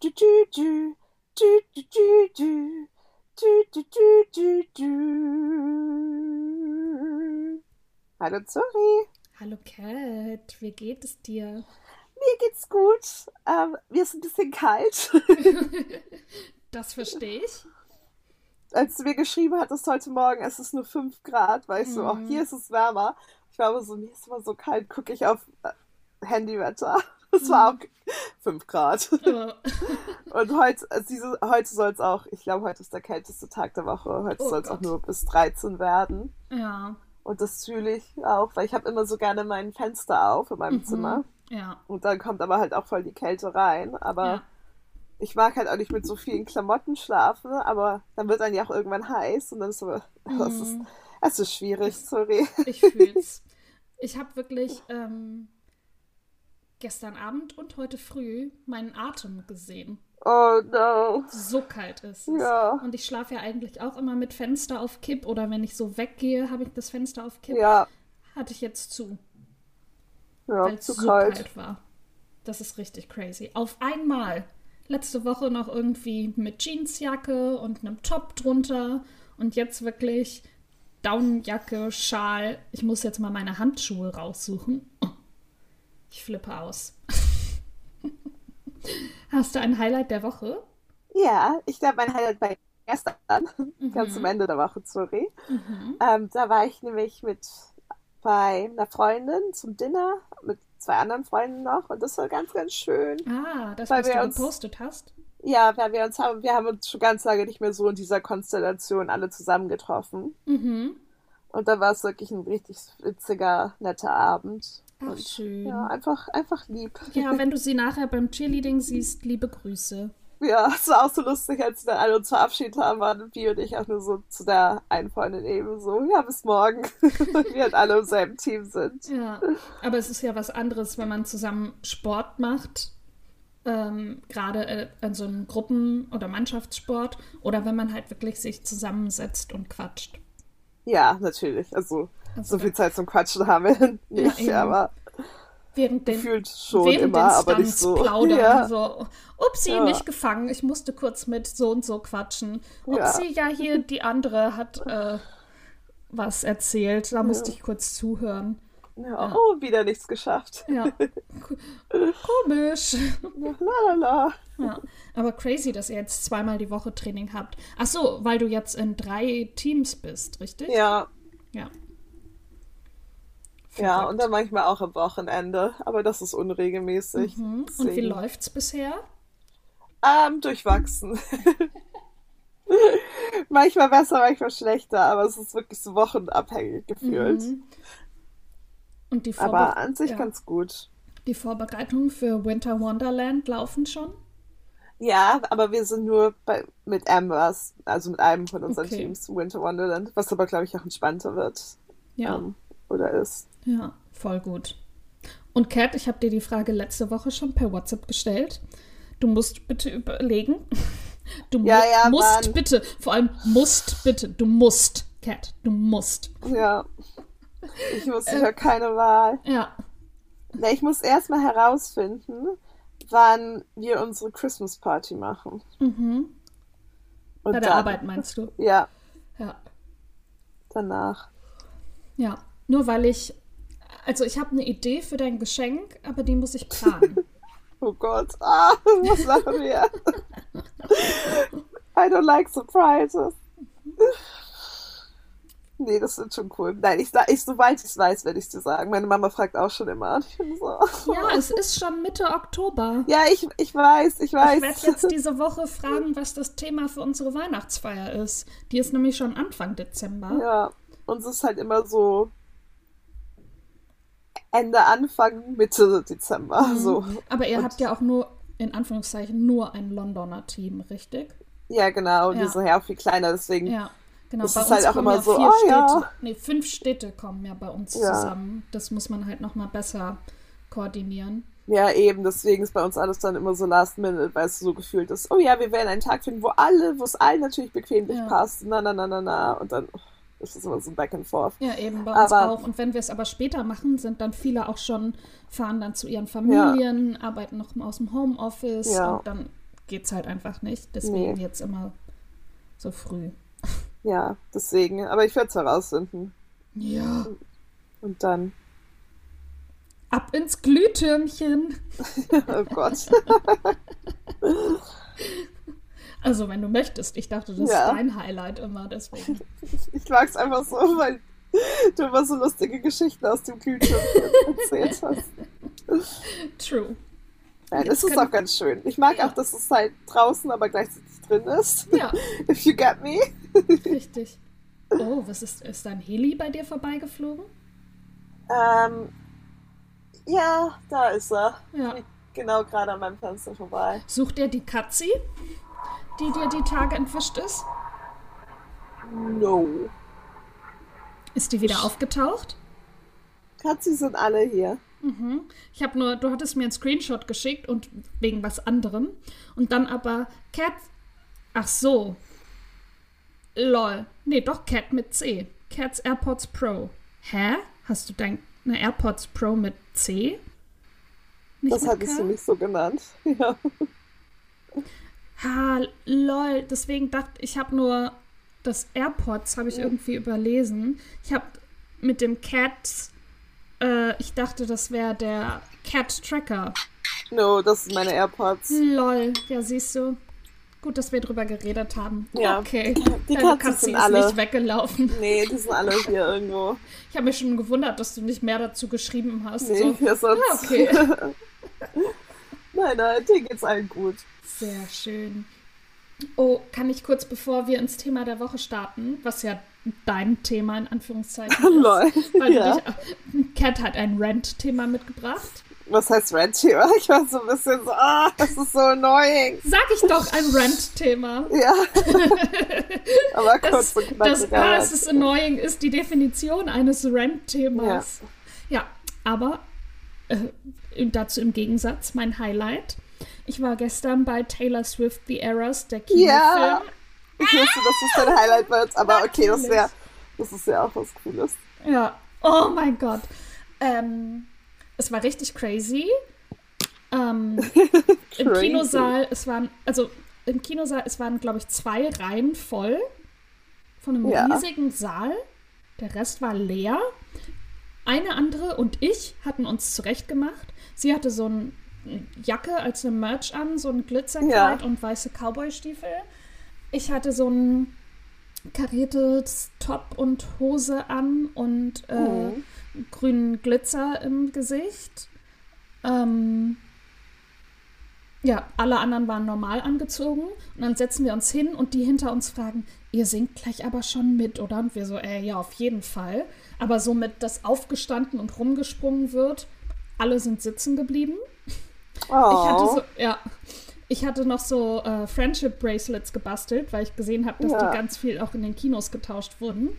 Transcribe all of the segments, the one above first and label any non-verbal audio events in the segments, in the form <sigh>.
du, du, du. Du, du, du, du. Du, du, du, du, du. Hallo Zuri. Hallo Cat, wie geht es dir? Mir geht's gut. Ähm, mir ist ein bisschen kalt. das verstehe ich. Als du mir geschrieben hattest heute Morgen, es ist nur 5 Grad, war ich so, mm. oh, hier ist es wärmer. Ich war aber so, mir ist immer so kalt, gucke ich auf äh, Handywetter. <laughs> Es war auch 5 Grad. <laughs> Und heute, also diese, heute soll es auch, ich glaube, heute ist der kälteste Tag der Woche. Heute oh soll es auch nur bis 13 werden. Ja. Und das fühle ich auch, weil ich habe immer so gerne mein Fenster auf in meinem mhm. Zimmer. Ja. Und dann kommt aber halt auch voll die Kälte rein. Aber ja. ich mag halt auch nicht mit so vielen Klamotten schlafen, aber dann wird dann ja auch irgendwann heiß und dann ist so, <laughs> mhm. es, ist, es ist schwierig, sorry. Ich fühl's. Ich habe wirklich ähm, gestern Abend und heute früh meinen Atem gesehen. Oh no. So kalt ist es. Ja. Und ich schlafe ja eigentlich auch immer mit Fenster auf Kipp oder wenn ich so weggehe, habe ich das Fenster auf Kipp. Ja. Hatte ich jetzt zu. Ja, weil es so kalt. kalt war. Das ist richtig crazy. Auf einmal. Letzte Woche noch irgendwie mit Jeansjacke und einem Top drunter und jetzt wirklich Daunenjacke, Schal. Ich muss jetzt mal meine Handschuhe raussuchen. Ich flippe aus. <laughs> Hast du ein Highlight der Woche? Ja, ich glaube, mein Highlight war gestern, mhm. <laughs> ganz zum Ende der Woche, sorry. Mhm. Ähm, da war ich nämlich mit bei einer Freundin zum Dinner mit zwei anderen Freunden noch und das war ganz, ganz schön. Ah, das, was du uns, gepostet hast? Ja, weil wir uns haben, wir haben uns schon ganz lange nicht mehr so in dieser Konstellation alle zusammen getroffen. Mhm. Und da war es wirklich ein richtig witziger, netter Abend. Ach, schön. Ja, einfach, einfach lieb. Ja, wenn du sie nachher beim Cheerleading siehst, liebe Grüße. Ja, es war auch so lustig, als wir dann alle uns verabschiedet haben, waren Bi und ich auch nur so zu der einen Freundin eben so, ja, bis morgen. <laughs> wir halt alle im selben Team sind. Ja, aber es ist ja was anderes, wenn man zusammen Sport macht, ähm, gerade äh, in so einem Gruppen- oder Mannschaftssport, oder wenn man halt wirklich sich zusammensetzt und quatscht. Ja, natürlich. Also so viel Zeit zum Quatschen haben wir <laughs> nicht, ja, aber während den, gefühlt schon während immer, aber nicht so. Plaudern, ja. so, upsi, ja. nicht gefangen, ich musste kurz mit so und so quatschen. Upsi, ja, ja hier die andere hat äh, was erzählt, da musste ich kurz zuhören. Ja, oh, wieder nichts geschafft. Ja. <laughs> Komisch. Lalala. Ja, aber crazy, dass ihr jetzt zweimal die Woche Training habt. Ach so, weil du jetzt in drei Teams bist, richtig? Ja. Ja. Ja, und dann manchmal auch am Wochenende, aber das ist unregelmäßig. Mhm. Und wie läuft's bisher? Ähm, durchwachsen. <laughs> manchmal besser, manchmal schlechter, aber es ist wirklich so wochenabhängig gefühlt. Mhm. Und die aber an sich ja. ganz gut. Die Vorbereitungen für Winter Wonderland laufen schon? Ja, aber wir sind nur bei, mit Ambers, also mit einem von unseren okay. Teams, Winter Wonderland, was aber, glaube ich, auch entspannter wird. Ja. Ähm, oder ist. Ja, voll gut. Und Kat, ich habe dir die Frage letzte Woche schon per WhatsApp gestellt. Du musst bitte überlegen. Du ja, ja, musst bitte, vor allem musst bitte, du musst, Kat, du musst. Ja. Ich muss, ich äh, keine Wahl. Ja. Na, ich muss erstmal herausfinden, wann wir unsere Christmas Party machen. Mhm. Und Bei der dann, Arbeit meinst du? Ja. Ja. Danach. Ja. Nur weil ich, also ich habe eine Idee für dein Geschenk, aber die muss ich planen. <laughs> oh Gott, ah, was machen wir? I don't like surprises. Nee, das wird schon cool. Nein, ich, ich sobald ich es weiß, werde ich es dir sagen. Meine Mama fragt auch schon immer. So. Ja, es ist schon Mitte Oktober. Ja, ich, ich weiß, ich weiß. Ich werde jetzt diese Woche fragen, was das Thema für unsere Weihnachtsfeier ist. Die ist nämlich schon Anfang Dezember. Ja, uns ist halt immer so Ende, Anfang, Mitte Dezember. Mhm. So. Aber ihr Und habt ja auch nur, in Anführungszeichen, nur ein Londoner Team, richtig? Ja, genau. Und ja. die sind ja auch viel kleiner, deswegen. Ja. Genau, das ist halt auch immer ja so, oh, Städte, ja. nee, fünf Städte kommen ja bei uns ja. zusammen. Das muss man halt nochmal besser koordinieren. Ja, eben, deswegen ist bei uns alles dann immer so last minute, weil es so gefühlt ist, oh ja, wir werden einen Tag finden, wo alle, wo es allen natürlich bequemlich ja. passt, na, na, na, na, na, und dann oh, ist es immer so back and forth. Ja, eben, bei uns aber, auch. Und wenn wir es aber später machen, sind dann viele auch schon, fahren dann zu ihren Familien, ja. arbeiten noch aus dem Homeoffice ja. und dann geht's halt einfach nicht. Deswegen nee. jetzt immer so früh. Ja, deswegen. Aber ich werde es herausfinden. Ja. Und dann. Ab ins Glühtürmchen. <laughs> oh Gott. <laughs> also, wenn du möchtest. Ich dachte, das ja. ist dein Highlight immer, deswegen. <laughs> Ich mag es einfach so, weil du immer so lustige Geschichten aus dem Glühtürmchen erzählt hast. <laughs> True. Nein, das ist auch ganz schön. Ich mag ja. auch, dass es halt draußen, aber gleichzeitig drin ist. Ja. <laughs> If you get me. Richtig. Oh, was ist, ist da ein Heli bei dir vorbeigeflogen? Ähm, ja, da ist er. Ja. Genau gerade an meinem Fenster vorbei. Sucht er die Katzi, die dir die Tage entwischt ist? No. Ist die wieder aufgetaucht? Katzi sind alle hier. Mhm. Ich habe nur, du hattest mir einen Screenshot geschickt und wegen was anderem. Und dann aber Cat. Ach so. Lol. Nee, doch Cat mit C. Cats AirPods Pro. Hä? Hast du deine AirPods Pro mit C? Nicht das hattest du nicht so genannt. <laughs> Ja. Ha, lol. Deswegen dachte ich, habe nur das AirPods habe ich irgendwie überlesen. Ich habe mit dem Cats äh, ich dachte, das wäre der Cat Tracker. No, das sind meine AirPods. Lol, ja, siehst du. Gut, dass wir drüber geredet haben. Ja. Okay. Die Katzen Katze sind ist alle. nicht weggelaufen. Nee, die sind alle hier <laughs> irgendwo. Ich habe mich schon gewundert, dass du nicht mehr dazu geschrieben hast. Nee, so. ja, sonst. Ah, okay. <laughs> nein, nein, dir geht's allen gut. Sehr schön. Oh, kann ich kurz, bevor wir ins Thema der Woche starten, was ja dein Thema in Anführungszeichen <laughs> ist, weil ja. dich, Cat hat ein Rent-Thema mitgebracht. Was heißt Rent-Thema? Ich war so ein bisschen so, ah, das ist so annoying. Sag ich doch, ein Rent-Thema. Ja. <laughs> Aber kurz und knapp. Das, das ist annoying ist die Definition eines Rent-Themas. Ja. ja, aber äh, dazu im Gegensatz mein Highlight ich war gestern bei Taylor Swift The Errors, der Kinofilm. Ja, ich wusste, dass das dein Highlight wird, aber okay, das wäre das ist ja auch was Cooles. Ja, oh mein Gott. Ähm, es war richtig crazy. Ähm, <laughs> Im Kinosaal, es waren, also im Kinosaal, es waren, glaube ich, zwei Reihen voll von einem ja. riesigen Saal. Der Rest war leer. Eine andere und ich hatten uns zurechtgemacht. Sie hatte so ein Jacke als eine Merch an, so ein Glitzerkleid ja. und weiße Cowboystiefel. Ich hatte so ein kariertes Top und Hose an und äh, mhm. grünen Glitzer im Gesicht. Ähm, ja, alle anderen waren normal angezogen und dann setzen wir uns hin und die hinter uns fragen, ihr singt gleich aber schon mit, oder? Und wir so, äh, ja, auf jeden Fall. Aber somit, dass aufgestanden und rumgesprungen wird, alle sind sitzen geblieben. Oh. Ich hatte so, ja. Ich hatte noch so äh, Friendship Bracelets gebastelt, weil ich gesehen habe, dass ja. die ganz viel auch in den Kinos getauscht wurden.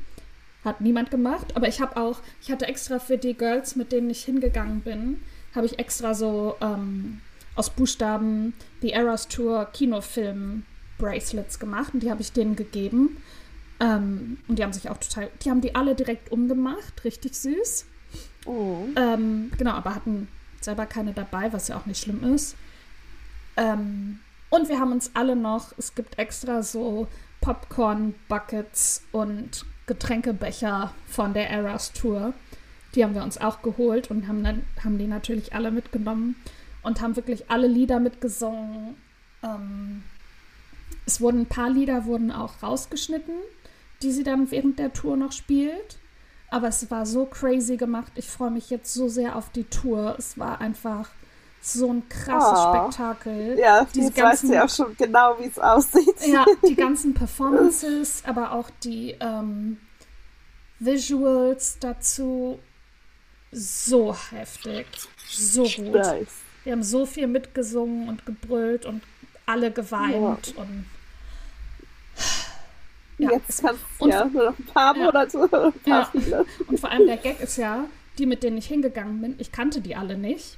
Hat niemand gemacht, aber ich habe auch, ich hatte extra für die Girls, mit denen ich hingegangen bin, habe ich extra so ähm, aus Buchstaben The Eras Tour Kinofilm Bracelets gemacht und die habe ich denen gegeben. Ähm, und die haben sich auch total, die haben die alle direkt umgemacht, richtig süß. Oh. Ähm, genau, aber hatten selber keine dabei, was ja auch nicht schlimm ist. Ähm, und wir haben uns alle noch, es gibt extra so Popcorn-Buckets und Getränkebecher von der Eras Tour. Die haben wir uns auch geholt und haben, dann, haben die natürlich alle mitgenommen und haben wirklich alle Lieder mitgesungen. Ähm, es wurden ein paar Lieder wurden auch rausgeschnitten, die sie dann während der Tour noch spielt. Aber es war so crazy gemacht. Ich freue mich jetzt so sehr auf die Tour. Es war einfach so ein krasses oh. Spektakel. Ja, Diese ganzen, weißt ja auch schon genau, wie es aussieht. Ja, die <laughs> ganzen Performances, aber auch die ähm, Visuals dazu. So heftig. So gut. Nice. Wir haben so viel mitgesungen und gebrüllt und alle geweint ja. und ja, Jetzt kannst du ja nur noch ein paar Monate, ja. ein paar ja. Und vor allem der Gag ist ja, die, mit denen ich hingegangen bin, ich kannte die alle nicht.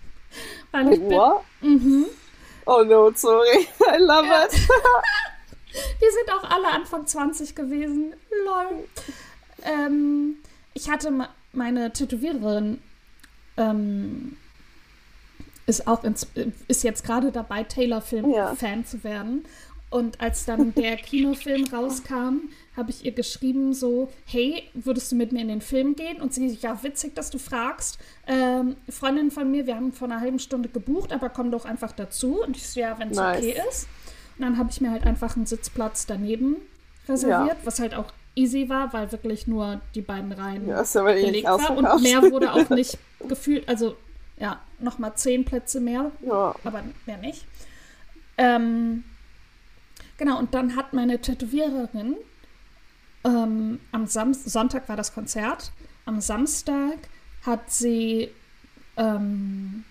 <laughs> Weil ich What? Bin, mhm. Oh no, sorry. I love ja. it. <laughs> die sind auch alle Anfang 20 gewesen. Lol. Ähm, ich hatte meine Tätowiererin ähm, ist auch ins, ist jetzt gerade dabei, Taylor-Film-Fan Ja. zu werden. Und als dann <laughs> der Kinofilm rauskam, habe ich ihr geschrieben so, hey, würdest du mit mir in den Film gehen? Und sie, ja, witzig, dass du fragst. Ähm, Freundin von mir, wir haben vor einer halben Stunde gebucht, aber komm doch einfach dazu. Und ich so, ja, wenn es Nice. okay ist. Und dann habe ich mir halt einfach einen Sitzplatz daneben reserviert, was halt auch easy war, weil wirklich nur die beiden Reihen Ja, ist aber eh belegt war. Und mehr wurde auch <laughs> nicht gefühlt, also ja, nochmal zehn Plätze mehr Ja. aber mehr nicht. Ähm, genau, und dann hat meine Tätowiererin ähm, am Sam Sonntag war das Konzert. Am Samstag hat sie ähm,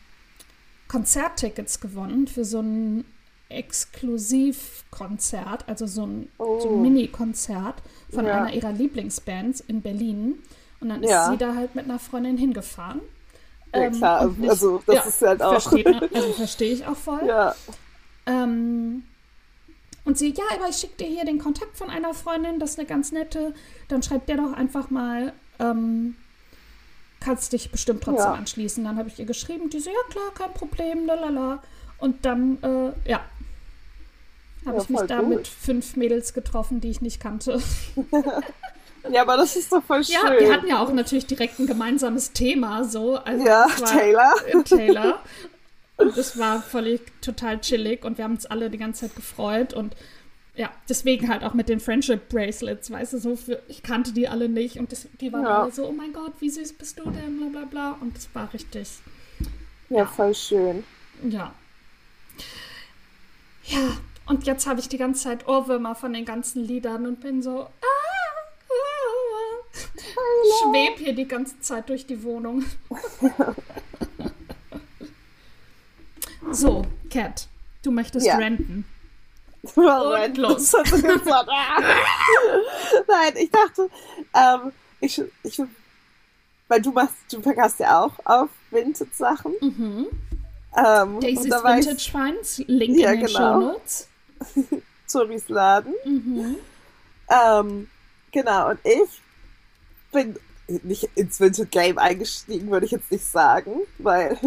Konzerttickets gewonnen für so ein Exklusivkonzert, also so ein, so Oh. ein Mini-Konzert von Ja. einer ihrer Lieblingsbands in Berlin. Und dann ist Ja. sie da halt mit einer Freundin hingefahren. Ja, Ähm, klar, nicht- also das ist halt auch. Versteht man, also verstehe ich auch voll. <laughs> Ja, Ähm, und sie, ja, aber ich schicke dir hier den Kontakt von einer Freundin, das ist eine ganz nette. Dann schreibt der doch einfach mal, ähm, kannst dich bestimmt trotzdem Ja. anschließen. Dann habe ich ihr geschrieben, die so, ja klar, kein Problem, lalala. Und dann, äh, ja, habe Ja, ich mich da gut. mit fünf Mädels getroffen, die ich nicht kannte. <laughs> ja, aber das ist doch voll schön. Ja, wir hatten ja auch natürlich direkt ein gemeinsames Thema, so. Also Ja, war- Taylor. äh, Taylor. <laughs> Und es war völlig total chillig und wir haben uns alle die ganze Zeit gefreut und ja, deswegen halt auch mit den Friendship Bracelets, weißt du, so für, ich kannte die alle nicht und das, die waren Ja. alle so, oh mein Gott, wie süß bist du denn, bla bla bla. Und das war richtig, Ja, voll schön. ja. Ja, und jetzt habe ich die ganze Zeit Ohrwürmer von den ganzen Liedern und bin so, ah, ah, schweb hier die ganze Zeit durch die Wohnung. <laughs> so, Cat, du möchtest Ja. ranten. <laughs> Moment, los. <laughs> Ah. <laughs> Nein, ich dachte, ähm, ich, ich, weil du machst, du verkaufst ja auch auf Vintage-Sachen. Mhm. Ähm, Daisys und Vintage Finds, Link Ja, in den genau. Shownotes. Toris Laden. Mhm. Ähm, genau, und ich bin nicht ins Vintage Game eingestiegen, würde ich jetzt nicht sagen, weil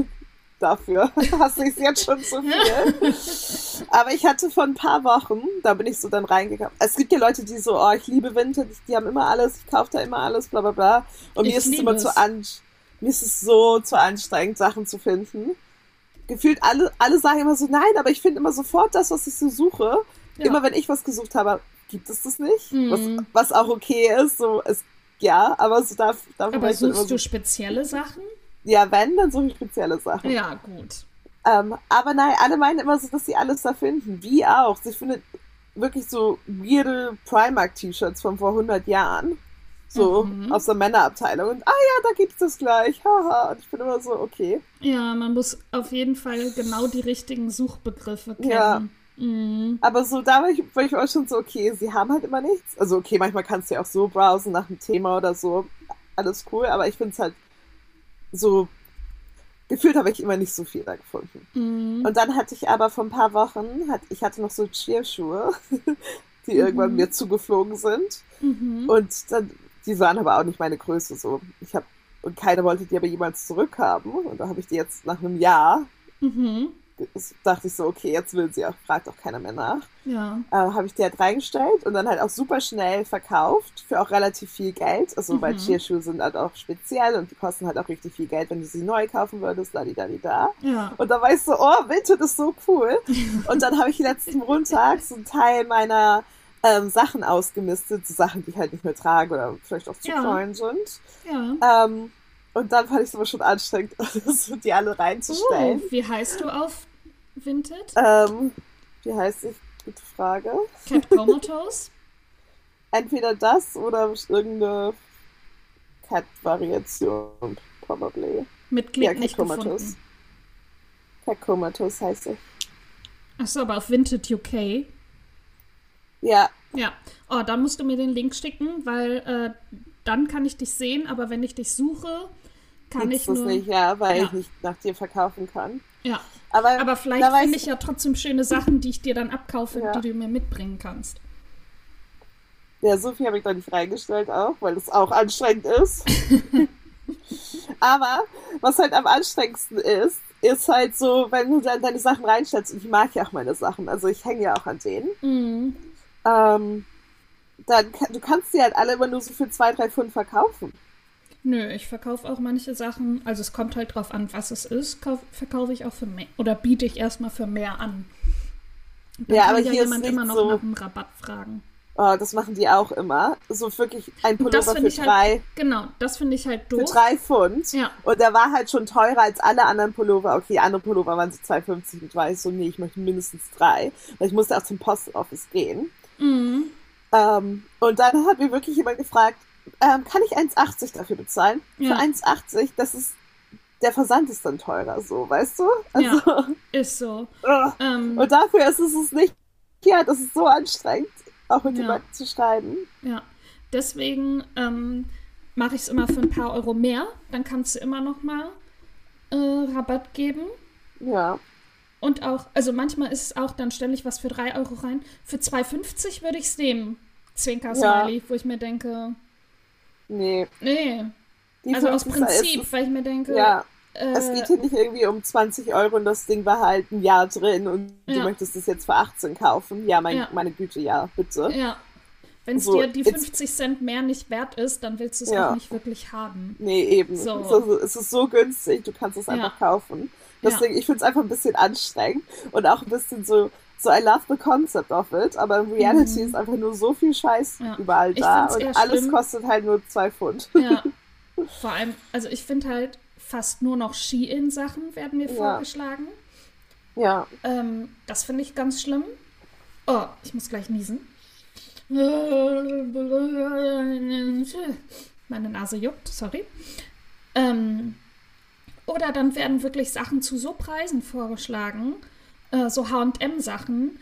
dafür hasse ich es jetzt schon zu viel. Aber ich hatte vor ein paar Wochen, da bin ich so dann reingegangen. Es gibt ja Leute, die so, oh, ich liebe Vintage, die haben immer alles, ich kaufe da immer alles, bla bla bla. Und Ich mir ist es immer zu an, mir ist es so zu anstrengend, Sachen zu finden. Gefühlt alle, alle sagen immer so, nein, aber ich finde immer sofort das, was ich so suche. Ja. Immer wenn ich was gesucht habe, gibt es das nicht. Mhm. Was, was auch okay ist, so es, ja, aber so darf, darf Aber suchst du spezielle Sachen? Ja, wenn, dann suche ich spezielle Sachen. Ja, gut. Ähm, aber nein, alle meinen immer so, dass sie alles da finden. Wie auch. Sie findet wirklich so weirde Primark-T-Shirts von vor 100 Jahren. So Mhm. aus der Männerabteilung. Und ah ja, da gibt's das gleich. Haha. Und ich bin immer so, okay. Ja, man muss auf jeden Fall genau die richtigen Suchbegriffe kennen. Ja. Mhm. Aber so, da war ich, war ich auch schon so, okay, sie haben halt immer nichts. Also, okay, manchmal kannst du ja auch so browsen nach einem Thema oder so. Alles cool, aber ich finde es halt so, gefühlt habe ich immer nicht so viel da gefunden. Mhm. Und dann hatte ich aber vor ein paar Wochen, hat, ich hatte noch so Cheerschuhe, <laughs> die irgendwann Mhm. mir zugeflogen sind. Mhm. Und dann, die waren aber auch nicht meine Größe so. Ich habe und keiner wollte die aber jemals zurückhaben. Und da habe ich die jetzt nach einem Jahr, Mhm. Dachte ich so, okay, jetzt will sie auch, fragt auch keiner mehr nach. Ja. Äh, habe ich die halt reingestellt und dann halt auch super schnell verkauft für auch relativ viel Geld. Also, weil Mhm. Cheerschuhe sind halt auch speziell und die kosten halt auch richtig viel Geld, wenn du sie neu kaufen würdest, da, da, da. Ja. Und da war ich so, oh, Vintage ist so cool. <laughs> Und dann habe ich letzten Montag so einen Teil meiner ähm, Sachen ausgemistet, so Sachen, die ich halt nicht mehr trage oder vielleicht auch zu Ja. klein sind. Ja. Ähm, und dann fand ich es aber schon anstrengend, <laughs> die alle reinzustellen. Oh, wie heißt du auf Vinted? Ähm, wie heißt ich? Gute Frage. Cat Comatose? <laughs> Entweder das oder irgendeine Cat-Variation, probably. Mitglied Ja, nicht Cat Comatose. gefunden. Cat Comatose heißt ich. Achso, aber auf Vinted UK. Ja, Ja. Oh, dann musst du mir den Link schicken, weil äh, dann kann ich dich sehen, aber wenn ich dich suche, kann gibt's ich nur. nicht, ja, weil Ja. ich nicht nach dir verkaufen kann. Ja. Aber, Aber vielleicht finde ich ja trotzdem schöne Sachen, die ich dir dann abkaufe, Ja. die du mir mitbringen kannst. Ja, so viel habe ich da nicht reingestellt auch, weil es auch anstrengend ist. <laughs> Aber was halt am anstrengendsten ist, ist halt so, wenn du dann deine Sachen reinstellst, und ich mag ja auch meine Sachen, also ich hänge ja auch an denen, Mhm. ähm, dann du kannst die halt alle immer nur so für zwei, drei Pfund verkaufen. Nö, ich verkaufe auch manche Sachen, also es kommt halt drauf an, was es ist, kauf, verkaufe ich auch für mehr oder biete ich erstmal für mehr an. Dann Ja, aber ja hier jemand immer noch so- nach einem Rabatt fragen. Oh, das machen die auch immer. So wirklich ein Pullover für ich drei, halt, genau, das finde ich halt für doof. drei Pfund. Ja. Und der war halt schon teurer als alle anderen Pullover. Okay, andere Pullover waren so 2,50 und war ich so, nee, ich möchte mindestens drei. Weil ich musste auch zum Post Office gehen. Mhm. Ähm, und dann hat mir wirklich jemand gefragt, ähm, kann ich 1,80 dafür bezahlen? Ja. Für 1,80, das ist, der Versand ist dann teurer, so, weißt du? Also, Ist so. <laughs> Ähm, und dafür ist es nicht, ja, das ist so anstrengend, auch mit Ja. Leuten zu schreiben. ja. Deswegen ähm, mache ich es immer für ein paar Euro mehr. Dann kannst du immer noch mal äh, Rabatt geben. Ja, Und auch, also manchmal ist es auch, dann stelle ich was für 3 Euro rein. Für 2,50 würde ich es nehmen. Zwinker-Smiley, wo ich mir denke, nee. nee. Die Also aus 50 ist Prinzip, es- weil ich mir denke, Ja, äh, es geht hier nicht irgendwie um 20 Euro und das Ding war halt ein Jahr drin und du Ja. möchtest es jetzt für 18 kaufen. Ja, mein, Ja. meine Güte, ja, bitte. ja. Wenn es So, dir die jetzt- 50 Cent mehr nicht wert ist, dann willst du es Ja. auch nicht wirklich haben. Nee, eben. So. Es, ist, es ist so günstig, du kannst es einfach kaufen. Deswegen, ich finde es einfach ein bisschen anstrengend und auch ein bisschen so, so I love the concept of it, aber in Reality ist einfach nur so viel Scheiß Mhm. Ja. überall da und alles schlimm. kostet halt nur zwei Pfund. Ja. <laughs> Vor allem, also ich finde halt fast nur noch Ski-In-Sachen werden mir Ja. vorgeschlagen. Ja, Ähm, das finde ich ganz schlimm. Oh, ich muss gleich niesen. Meine Nase juckt, sorry. Ähm, oder dann werden wirklich Sachen zu so Preisen vorgeschlagen, äh, so HM-Sachen,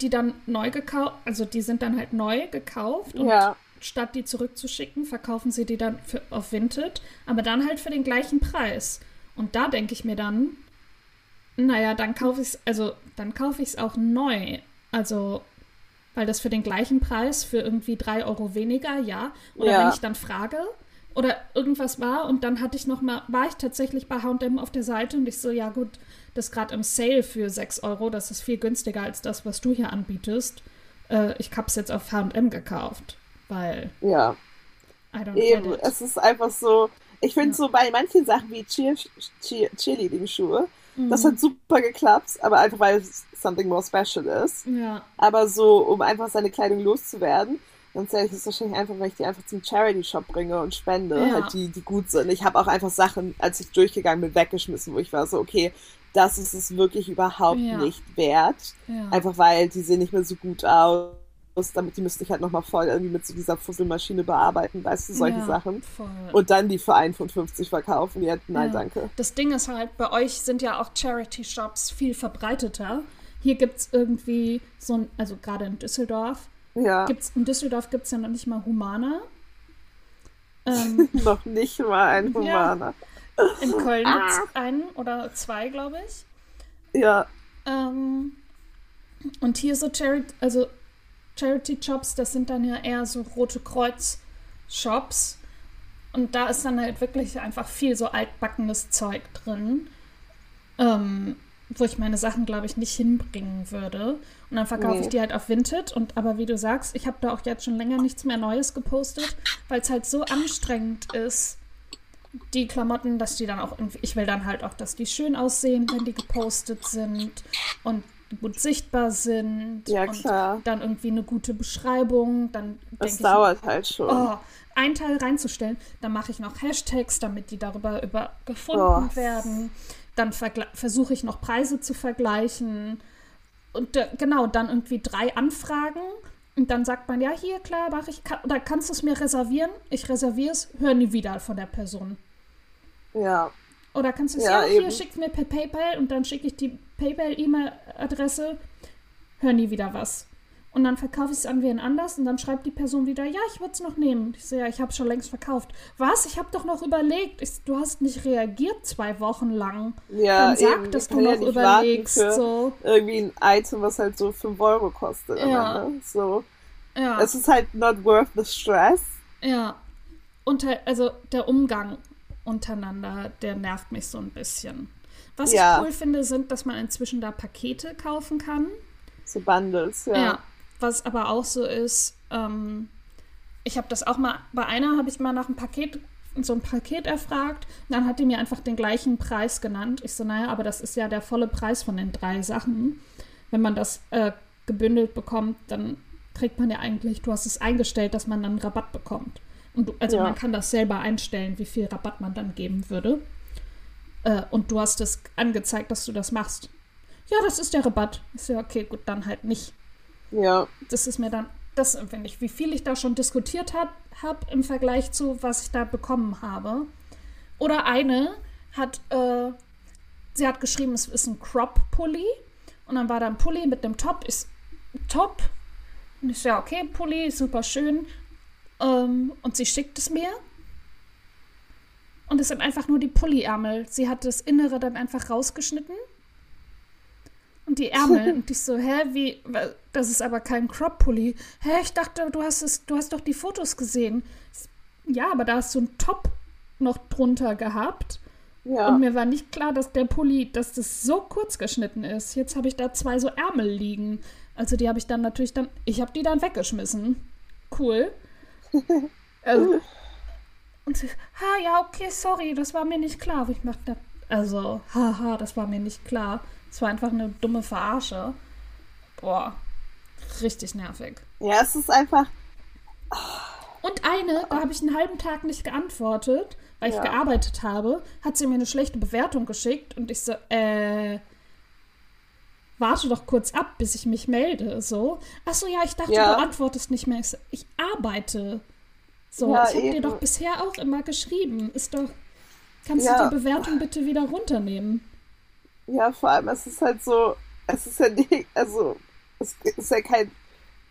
die dann neu gekauft, also die sind dann halt neu gekauft und ja, statt die zurückzuschicken, verkaufen sie die dann für, auf Vinted, aber dann halt für den gleichen Preis. Und da denke ich mir dann, naja, dann kaufe ich es, also dann kaufe ich es auch neu. Also, weil das für den gleichen Preis, für irgendwie drei Euro weniger, ja. Oder Ja. wenn ich dann frage oder irgendwas war und dann hatte ich noch mal, war ich tatsächlich bei H&M auf der Seite und ich so, ja gut, das ist gerade im Sale für 6 Euro, das ist viel günstiger als das, was du hier anbietest. Äh, ich habe es jetzt auf H&M gekauft, weil ja. Eben, es ist einfach so, ich finde Ja. so bei manchen Sachen wie Cheer, Cheer, Cheerleading-Schuhe, Mhm. das hat super geklappt, aber einfach weil es something more special ist. Ja, Aber so, um einfach seine Kleidung loszuwerden, ganz ehrlich, ist es wahrscheinlich einfach, weil ich die einfach zum Charity-Shop bringe und spende, Ja. halt die, die gut sind. Ich habe auch einfach Sachen, als ich durchgegangen bin, weggeschmissen, wo ich war so, okay, das ist es wirklich überhaupt Ja. nicht wert. ja. Einfach weil die sehen nicht mehr so gut aus. Damit die müsste ich halt nochmal voll irgendwie mit so dieser Fusselmaschine bearbeiten, weißt du, solche Sachen. Voll. Und dann die für 1,50 verkaufen. Ja, nein, danke. Das Ding ist halt, bei euch sind ja auch Charity-Shops viel verbreiteter. Hier gibt es irgendwie so ein, also gerade in Düsseldorf, Ja, gibt's, in Düsseldorf gibt es ja noch nicht mal Humana. Ähm, <laughs> noch nicht mal ein Ja. Humaner. in Köln gibt Ah. es einen oder zwei, glaube ich. Ja, Ähm, und hier so Charity, also Charity-Shops, das sind dann ja eher so Rote Kreuz-Shops. Und da ist dann halt wirklich einfach viel so altbackenes Zeug drin, ähm, wo ich meine Sachen, glaube ich, nicht hinbringen würde. Und dann verkaufe Nee. ich die halt auf Vinted. Und aber wie du sagst, ich habe da auch jetzt schon länger nichts mehr Neues gepostet, weil es halt so anstrengend ist, die Klamotten, dass die dann auch irgendwie, ich will dann halt auch, dass die schön aussehen, wenn die gepostet sind und gut sichtbar sind. ja und klar. dann irgendwie eine gute Beschreibung. Dann denke Es ich, dauert halt schon. oh, ein Teil reinzustellen. Dann mache ich noch Hashtags, damit die darüber über gefunden Oh. werden. Dann versuche ich noch Preise zu vergleichen. Und äh, genau, dann irgendwie drei Anfragen. Und dann sagt man, ja, hier, klar, mach ich, kann, oder kannst du es mir reservieren? Ich reserviere es, hör nie wieder von der Person. Ja, Oder kannst du es, Ja, ja, hier, eben. schick's mir per PayPal und dann schicke ich die PayPal-E-Mail-Adresse, hör nie wieder was. Und dann verkaufe ich es an wen anders und dann schreibt die Person wieder, ja, ich würde es noch nehmen. Ich so, ja, ich habe schon längst verkauft. Was? Ich habe doch noch überlegt. Ich, du hast nicht reagiert zwei Wochen lang. ja, dann sag, eben. dass du ja noch warten überlegst. So, irgendwie ein Item, was halt so 5 Euro kostet. Ja. Ende. So. ja. Es ist halt not worth the stress. Ja. Unter, also der Umgang untereinander, der nervt mich so ein bisschen. Was Ja. ich cool finde, sind, dass man inzwischen da Pakete kaufen kann. So Bundles, ja. Ja. Was aber auch so ist, ähm, ich habe das auch mal, bei einer habe ich mal nach einem Paket, so ein Paket erfragt. Dann hat die mir einfach den gleichen Preis genannt. Ich so, naja, aber das ist ja der volle Preis von den drei Sachen. Wenn man das äh, gebündelt bekommt, dann kriegt man ja eigentlich, du hast es eingestellt, dass man dann Rabatt bekommt. Und du, also Ja. man kann das selber einstellen, wie viel Rabatt man dann geben würde. Äh, und du hast es angezeigt, dass du das machst. Ja, das ist der Rabatt. Ich so, okay, gut, dann halt nicht Ja. das ist mir dann, das finde ich, wie viel ich da schon diskutiert habe hab im Vergleich zu, was ich da bekommen habe. Oder eine hat, äh, sie hat geschrieben, es ist ein Crop-Pulli. Und dann war da ein Pulli mit einem Top, ist Top. Und ich so, ja, okay, Pulli, super schön. Ähm, und sie schickt es mir. Und es sind einfach nur die Pulli-Ärmel. Sie hat das Innere dann einfach rausgeschnitten. Und die Ärmel. <laughs> und ich so, hä, wie? Das ist aber kein Crop-Pulli. Hä, ich dachte, du hast es, du hast doch die Fotos gesehen. Ja, aber da hast du einen Top noch drunter gehabt. Ja. Und mir war nicht klar, dass der Pulli, dass das so kurz geschnitten ist. Jetzt habe ich da zwei so Ärmel liegen. Also die habe ich dann natürlich dann, ich habe die dann weggeschmissen. Cool. <laughs> Also, und sie, ha, ja, okay, sorry, das war mir nicht klar. Ich dachte, also, haha, das war mir nicht klar. Es war einfach eine dumme Verarsche. Boah, richtig nervig. ja, es ist einfach. Und eine, da habe ich einen halben Tag nicht geantwortet, weil ich Ja. gearbeitet habe, hat sie mir eine schlechte Bewertung geschickt und ich so, äh, warte doch kurz ab, bis ich mich melde, so. Ach so, ja, ich dachte, Ja. du antwortest nicht mehr. Ich, so, ich arbeite. So, Ja, ich habe dir doch bisher auch immer geschrieben. Ist doch, kannst du die Bewertung bitte wieder runternehmen? Ja, vor allem, es ist halt so. Es ist ja nicht. Also, es ist ja kein.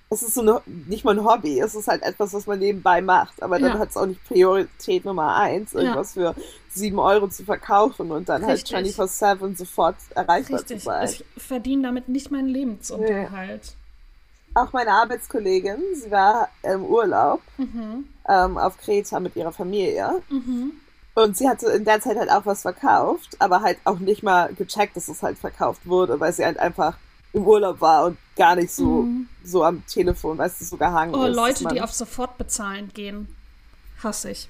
Es ist so eine, nicht mal ein Hobby, es ist halt etwas, was man nebenbei macht. Aber dann Ja. hat es auch nicht Priorität Nummer eins, Ja. irgendwas für sieben Euro zu verkaufen und dann Richtig. halt 24-7 sofort erreichbar Richtig. zu sein. Ich verdiene damit nicht meinen Lebensunterhalt. Auch meine Arbeitskollegin, sie war im Urlaub Mhm. ähm, auf Kreta mit ihrer Familie. Mhm. Und sie hatte in der Zeit halt auch was verkauft, aber halt auch nicht mal gecheckt, dass es halt verkauft wurde, weil sie halt einfach im Urlaub war und gar nicht so, Mhm. so am Telefon, weißt du, so gehangen Oh, ist. Leute, die auf sofort bezahlen gehen. Hasse ich.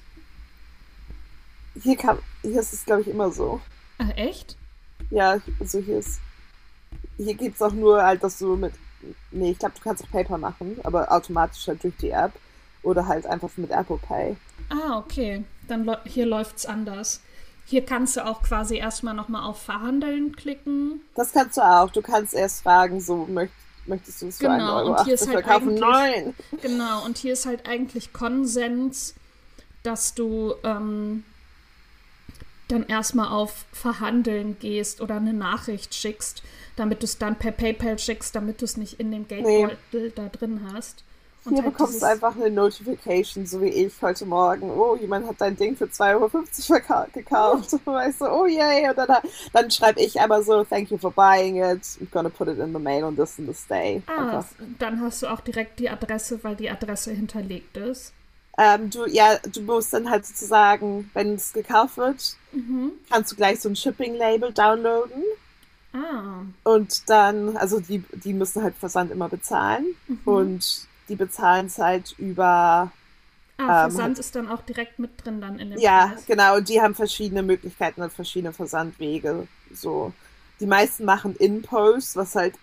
Hier, kam, hier ist es, glaube ich, immer so. Äh, echt? Ja, also hier ist. Hier geht's auch nur halt, dass du mit. Nee, ich glaube, du kannst auch PayPal machen, aber automatisch halt durch die App. Oder halt einfach mit Apple Pay. Ah, okay. Dann hier läuft's anders. Hier kannst du auch quasi erstmal nochmal auf Verhandeln klicken. Das kannst du auch. Du kannst erst fragen, so möcht, möchtest du es für Genau, 1,80 Euro und hier ist halt verkaufen? eigentlich- Nein! Genau, und hier ist halt eigentlich Konsens, dass du ähm, dann erstmal auf Verhandeln gehst oder eine Nachricht schickst, damit du es dann per PayPal schickst, damit du es nicht in dem Geldbeutel da drin hast. Und Hier halt bekommst du einfach eine Notification, so wie ich heute Morgen. Oh, jemand hat dein Ding für 2,50 Euro gekauft. Und <laughs> weißt du, oh yay. Und dann, dann schreibe ich aber so, thank you for buying it. I'm gonna put it in the mail on this and this day. Ah, dann hast du auch direkt die Adresse, weil die Adresse hinterlegt ist. Ähm, du, ja, du musst dann halt sozusagen, wenn es gekauft wird, Mhm. kannst du gleich so ein Shipping-Label downloaden. Ah, Und dann, also die, die müssen halt Versand immer bezahlen. Mhm. Und die bezahlen es halt über ah Ähm, Versand ist dann auch direkt mit drin dann in dem Ja, Preis. genau. Und die haben verschiedene Möglichkeiten und verschiedene Versandwege. So. Die meisten machen In-Post, was halt,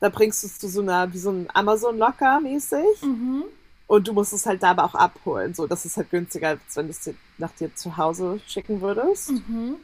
da bringst du es zu so einer, wie so ein Amazon-Locker mäßig. Mhm. Und du musst es halt da aber auch abholen. So, das ist halt günstiger, als wenn du es dir nach dir zu Hause schicken würdest. Mhm.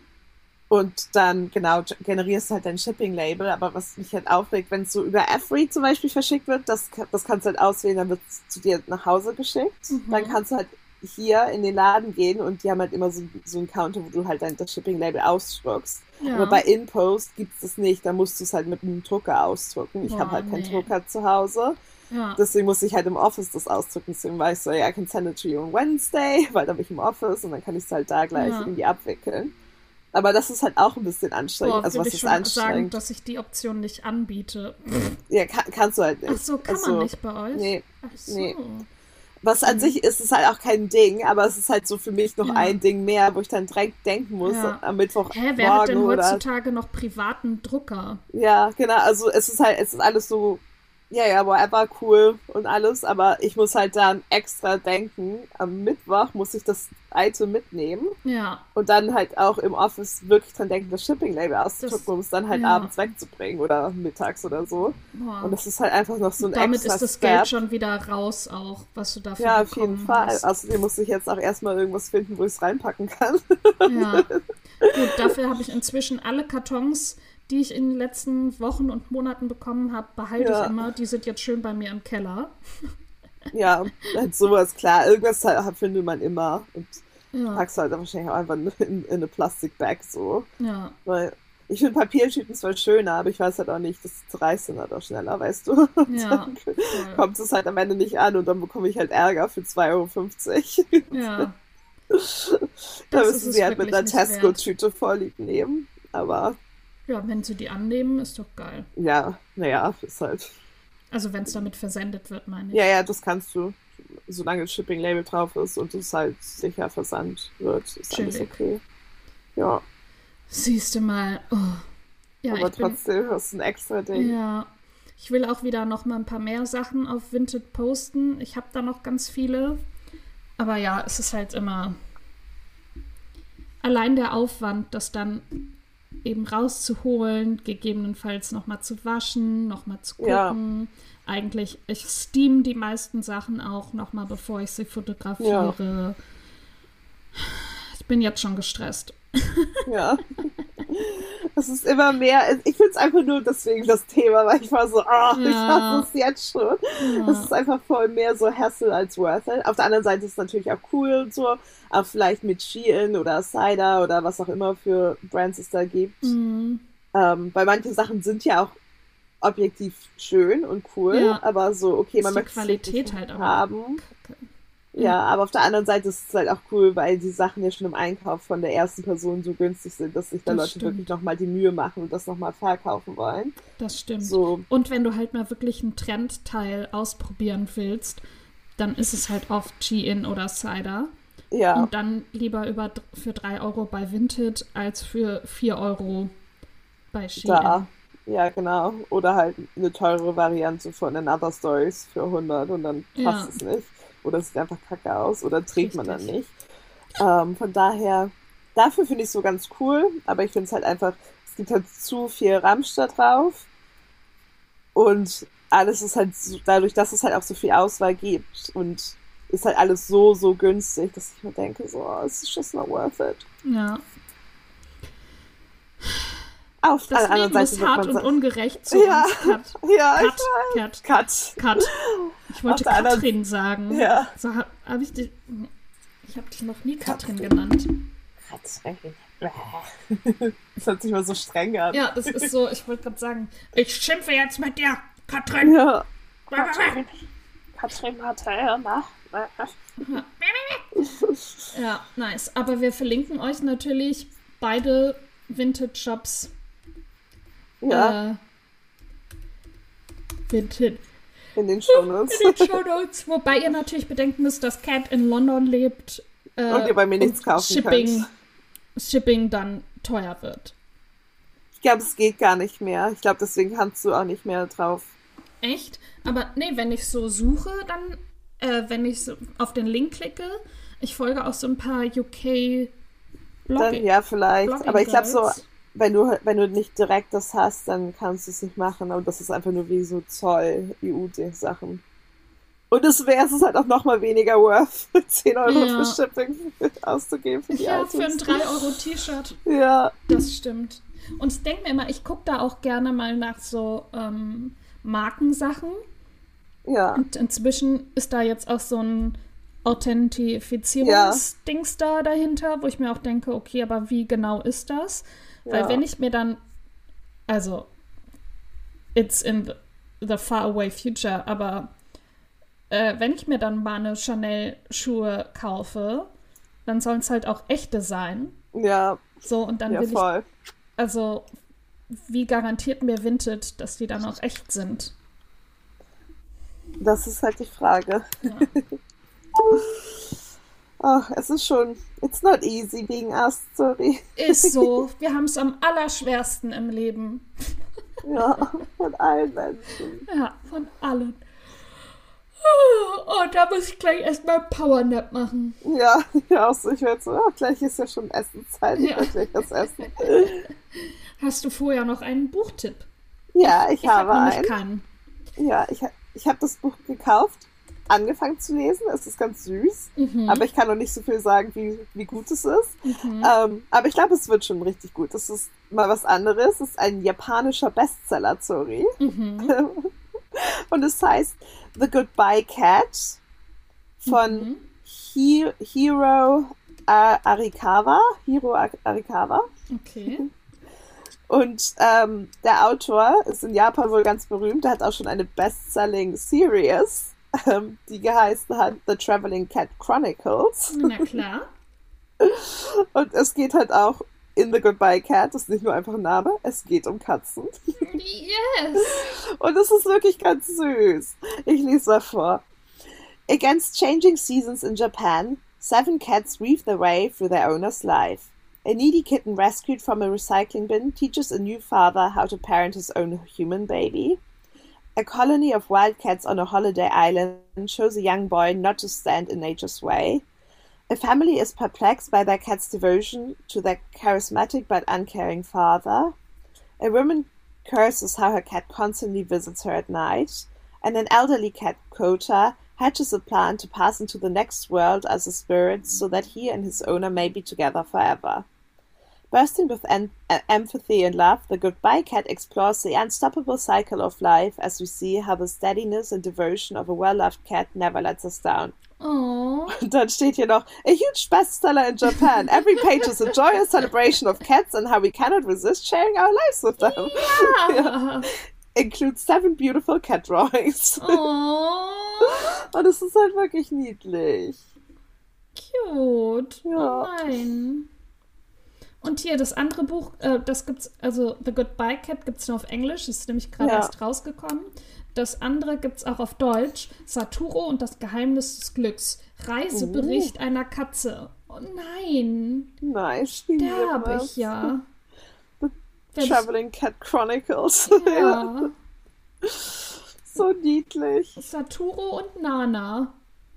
Und dann, genau, generierst du halt dein Shipping-Label. Aber was mich halt aufregt, wenn es so über Every zum Beispiel verschickt wird, das, das kannst du halt auswählen, dann wird es zu dir nach Hause geschickt. Mhm. Dann kannst du halt hier in den Laden gehen und die haben halt immer so, so einen Counter, wo du halt dein das Shipping-Label ausdruckst. Ja. Aber bei InPost gibt es das nicht, da musst du es halt mit einem Drucker ausdrucken. Ich habe halt keinen nee. Drucker zu Hause. ja. Deswegen muss ich halt im Office das ausdrücken. Deswegen war ich so, ja, I can send it to you on Wednesday, <laughs> weil dann bin ich im Office und dann kann ich es halt da gleich Ja. irgendwie abwickeln. Aber das ist halt auch ein bisschen anstrengend. Boah, also was ich ist schon sagen, anstrengend? dass ich die Option nicht anbiete. Ja, kann, kannst du halt nicht. Ach so, kann also, man nicht bei euch? Nee. Ach so. nee. Was an sich ist, ist halt auch kein Ding, aber es ist halt so für mich noch ja. ein Ding mehr, wo ich dann direkt denken muss ja. am Mittwoch. Hä, wer hat denn heutzutage oder... noch privaten Drucker? Ja, genau, also es ist halt, es ist alles so ja, ja, whatever, cool und alles, aber ich muss halt dann extra denken, am Mittwoch muss ich das Item mitnehmen. Ja. Und dann halt auch im Office wirklich dran denken, das Shipping-Label auszudrucken, um es dann halt ja. abends wegzubringen oder mittags oder so. Boah. Und das ist halt einfach noch so ein Damit extra ist das Step. Geld schon wieder raus auch, was du dafür Ja, auf jeden Fall. Außerdem muss ich jetzt auch erstmal irgendwas finden, wo ich es reinpacken kann. Ja. <laughs> Gut, dafür habe ich inzwischen alle Kartons die ich in den letzten Wochen und Monaten bekommen habe, behalte ja. ich immer. Die sind jetzt schön bei mir im Keller. Ja, halt sowas, klar. Irgendwas halt, findet man immer. Und ja. packst halt wahrscheinlich auch einfach in, in, in eine Plastikbag so. Ja. Weil ich finde Papiertüten zwar schöner, aber ich weiß halt auch nicht, das reißt dann halt auch schneller, weißt du? Und ja, dann voll. kommt es halt am Ende nicht an und dann bekomme ich halt Ärger für 2,50 Euro. Ja. <laughs> da müssen sie halt mit einer Tesco-Tüte vorlieb nehmen. Aber ja, wenn sie die annehmen, ist doch geil. Ja, naja, ist halt. Also wenn es damit versendet wird, meine ich. Ja, ja, das kannst du. Solange das Shipping-Label drauf ist und es halt sicher versandt wird, ist Chillig. alles okay. Ja. Siehst du mal. Oh. Ja, Aber trotzdem bin, ist ein extra Ding. Ja. Ich will auch wieder noch mal ein paar mehr Sachen auf Vinted posten. Ich habe da noch ganz viele. Aber ja, es ist halt immer allein der Aufwand, das dann eben rauszuholen, gegebenenfalls nochmal zu waschen, nochmal zu gucken. Ja. Eigentlich, ich steam die meisten Sachen auch nochmal, bevor ich sie fotografiere. Ja. Ich bin jetzt schon gestresst. Ja. <laughs> Es ist immer mehr. Ich finde es einfach nur deswegen das Thema, weil ich war so, ah, oh, ja. ich hasse es jetzt schon. Es ja. ist einfach voll mehr so Hassel als worth it. Auf der anderen Seite ist es natürlich auch cool und so. Auch vielleicht mit Shein oder Cider oder was auch immer für Brands es da gibt. Mhm. Ähm, weil manche Sachen sind ja auch objektiv schön und cool, ja. aber so, okay, man möchte Qualität halt haben. Ja, aber auf der anderen Seite ist es halt auch cool, weil die Sachen ja schon im Einkauf von der ersten Person so günstig sind, dass sich da das Leute stimmt. wirklich nochmal die Mühe machen und das nochmal verkaufen wollen. Das stimmt. So. Und wenn du halt mal wirklich ein Trendteil ausprobieren willst, dann ist es halt oft G-In oder Cider. Ja. Und dann lieber über, für 3 Euro bei Vinted als für 4 Euro bei Shein. Da. Ja, genau. Oder halt eine teure Variante von Another Stories für 100 und dann passt ja. es nicht oder es sieht einfach kacke aus oder trägt man dann nicht. Ähm, von daher, dafür finde ich es so ganz cool, aber ich finde es halt einfach, es gibt halt zu viel Ramsch da drauf und alles ist halt so, dadurch, dass es halt auch so viel Auswahl gibt und ist halt alles so, so günstig, dass ich mir denke, so, oh, es ist just not worth it. Ja. Auf das der anderen Seite ist hart und ungerecht zu ja. uns. <laughs> Cut. Ja, Cut, Cut, Cut. Cut. Ich wollte Katrin sagen. Ja. So habe hab ich dich. Ich habe dich noch nie Katrin genannt. Katrin. <laughs> Das hört sich mal so streng an. Ja, das ist so, ich wollte gerade sagen, ich schimpfe jetzt mit dir, Katrin. Ja. Katrin, Katrin hat Hörner. Ja, nice. Aber wir verlinken euch natürlich beide Vintage-Shops. Ja. Äh, Vintage. In den Shownotes. In den Shownotes. Wobei ihr natürlich bedenken müsst, dass Cat in London lebt. Äh, und ihr bei mir nichts kaufen Shipping, könnt. Shipping dann teuer wird. Ich glaube, es geht gar nicht mehr. Ich glaube, deswegen kannst du auch nicht mehr drauf. Echt? Aber nee, wenn ich so suche, dann, äh, wenn ich so auf den Link klicke, ich folge auch so ein paar UK Blogging. Dann ja, vielleicht. Blogging Aber ich glaube so, wenn du, wenn du nicht direkt das hast, dann kannst du es nicht machen. Aber das ist einfach nur wie so Zoll, EU-Sachen. Und es wäre es halt auch nochmal weniger worth, <laughs> 10 Euro ja. für Shipping auszugeben für die Ja, Items. für ein 3 Euro T-Shirt. Ja. Das stimmt. Und ich denke mir immer, ich gucke da auch gerne mal nach so ähm, Markensachen. Ja. Und inzwischen ist da jetzt auch so ein Authentifizierungsdings ja. da dahinter, wo ich mir auch denke, okay, aber wie genau ist das? Weil ja. wenn ich mir dann, also, it's in the, the far away future, aber äh, wenn ich mir dann mal eine Chanel-Schuhe kaufe, dann sollen es halt auch echte sein. Ja. So, und dann ja, will voll. ich. Also, wie garantiert mir Vinted, dass die dann auch echt sind? Das ist halt die Frage. Ja. <laughs> Ach, es ist schon, it's not easy being us, sorry. Ist so. <laughs> Wir haben es am allerschwersten im Leben. Ja, von allen Menschen. Ja, von allen. Oh, da muss ich gleich erstmal Powernap machen. Ja, ja, auch so. Ich werde so, oh, gleich ist ja schon Essenszeit. Ich Ja. werde gleich was essen. <laughs> Hast du vorher noch einen Buchtipp? Ja, ich, Ich habe nämlich einen. keinen. Ja, ich, ich habe das Buch gekauft, angefangen zu lesen. Es ist ganz süß, Mhm. aber ich kann noch nicht so viel sagen, wie, wie gut es ist. Ähm, aber ich glaube, es wird schon richtig gut. Das ist mal was anderes. Es ist ein japanischer Bestseller, sorry. Mhm. <laughs> Und es heißt The Goodbye Cat von Mhm. Hi Hiro äh, Arikawa. Hiro Ar- Arikawa. Okay. <laughs> Und ähm, der Autor ist in Japan wohl ganz berühmt. Der hat auch schon eine Bestselling-Series, ähm, die geheißen hat The Traveling Cat Chronicles. Na klar. <laughs> Und es geht halt auch in The Goodbye Cat. Das ist nicht nur einfach ein Name, es geht um Katzen. Yes. <laughs> Und es ist wirklich ganz süß. Ich lese mal vor. Against changing seasons in Japan, seven cats weave their way through their owner's life. A needy kitten rescued from a recycling bin teaches a new father how to parent his own human baby. A colony of wildcats on a holiday island shows a young boy not to stand in nature's way. A family is perplexed by their cat's devotion to their charismatic but uncaring father. A woman curses how her cat constantly visits her at night, and an elderly cat, Kota, hatches a plan to pass into the next world as a spirit so that he and his owner may be together forever. Bursting with en- empathy and love, the Goodbye Cat explores the unstoppable cycle of life as we see how the steadiness and devotion of a well loved cat never lets us down. Oh. Und dann steht hier noch, a huge bestseller in Japan. Every page is a joyous celebration of cats and how we cannot resist sharing our lives with them. Ja. <laughs> Includes seven beautiful cat drawings. <laughs> Oh. Und es ist halt wirklich niedlich. Cute. Ja. Oh nein. Und hier das andere Buch, äh, das gibt's, also The Goodbye Cat gibt's nur auf Englisch, ist nämlich gerade Ja. erst rausgekommen. Das andere gibt's auch auf Deutsch. Saturo und das Geheimnis des Glücks. Reisebericht einer Katze. Oh nein. Nein, es. ich ja. Traveling Cat Chronicles. Ja. <laughs> so niedlich. Saturo und Nana.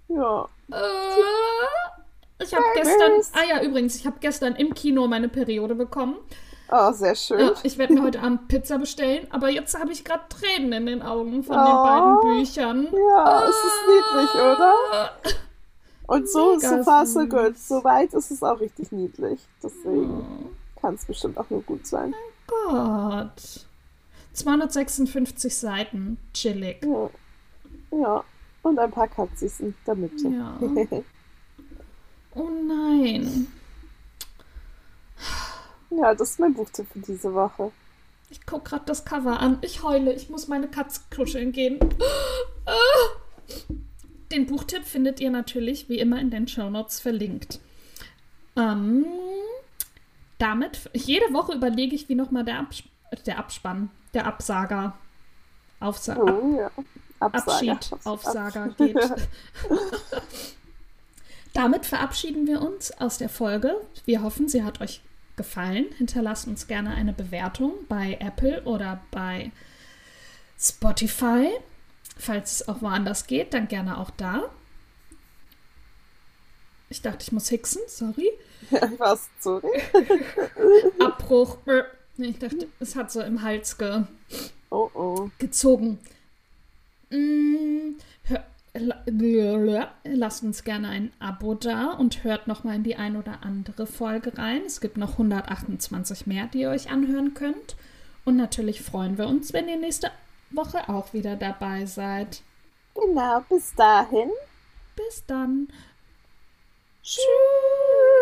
Ja. Äh, ich habe gestern, ah ja, übrigens, ich habe gestern im Kino meine Periode bekommen. Oh, sehr schön. Ja, ich werde mir heute <laughs> Abend Pizza bestellen, aber jetzt habe ich gerade Tränen in den Augen von Oh. den beiden Büchern. Ja, es ist niedlich, oder? Und so, so far, so good. Soweit ist es auch richtig niedlich. Deswegen kann es bestimmt auch nur gut sein. Gott. 256 Seiten. Chillig. Ja. ja. Und ein paar Katzis in der Mitte. Ja. <laughs> Oh nein. ja, das ist mein Buchtipp für diese Woche. Ich gucke gerade das Cover an. Ich heule. Ich muss meine Katze kuscheln gehen. Den Buchtipp findet ihr natürlich wie immer in den Shownotes verlinkt. Ähm, damit, jede Woche überlege ich, wie nochmal der, Abs der Abspann, der Absager, Aufsa Oh ja. Absager. Abschied, Aufsager <laughs> geht. Damit verabschieden wir uns aus der Folge. Wir hoffen, sie hat euch gefallen. Hinterlasst uns gerne eine Bewertung bei Apple oder bei Spotify. Falls es auch woanders geht, dann gerne auch da. Ich dachte, ich muss hixen, sorry. <laughs> Was? Sorry. <laughs> Abbruch. Ich dachte, es hat so im Hals ge Oh oh. gezogen. Lasst uns gerne ein Abo da und hört noch mal in die ein oder andere Folge rein. Es gibt noch 128 mehr, die ihr euch anhören könnt. Und natürlich freuen wir uns, wenn ihr nächste Woche auch wieder dabei seid. Genau, bis dahin. Bis dann. Tschüss.